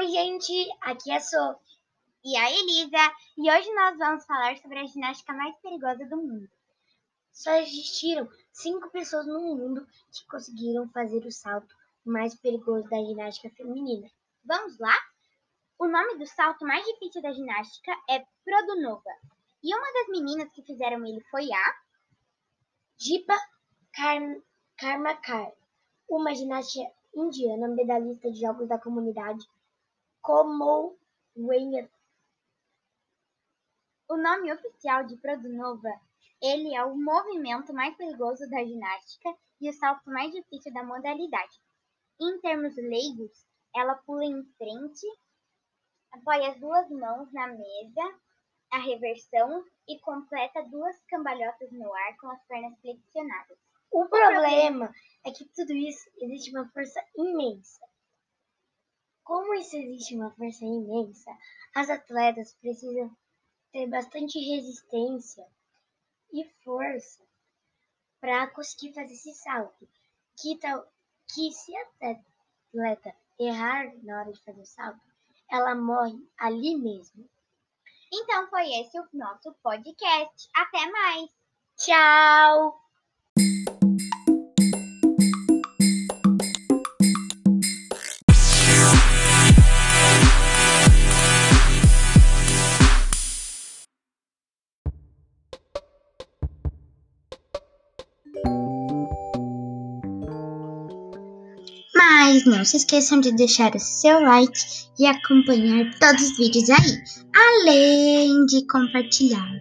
Oi, gente, aqui é a Sô. E a Elisa, e hoje nós vamos falar sobre a ginástica mais perigosa do mundo. Só existiram cinco pessoas no mundo que conseguiram fazer o salto mais perigoso da ginástica feminina. Vamos lá? O nome do salto mais difícil da ginástica é Produnova. E uma das meninas que fizeram ele foi a Jipa Karmakar, uma ginasta indiana medalhista de Jogos da Comunidade Commonwealth. O nome oficial de Produnova, ele é o movimento mais perigoso da ginástica e o salto mais difícil da modalidade. Em termos leigos, ela pula em frente, apoia as duas mãos na mesa, a reversão e completa duas cambalhotas no ar com as pernas flexionadas. O problema é que tudo isso existe uma força imensa. Como isso existe uma força imensa, as atletas precisam ter bastante resistência e força para conseguir fazer esse salto. Que, tal, que se a atleta errar na hora de fazer o salto, ela morre ali mesmo. Então foi esse o nosso podcast. Até mais! Tchau! Mas não se esqueçam de deixar o seu like e acompanhar todos os vídeos aí, além de compartilhar.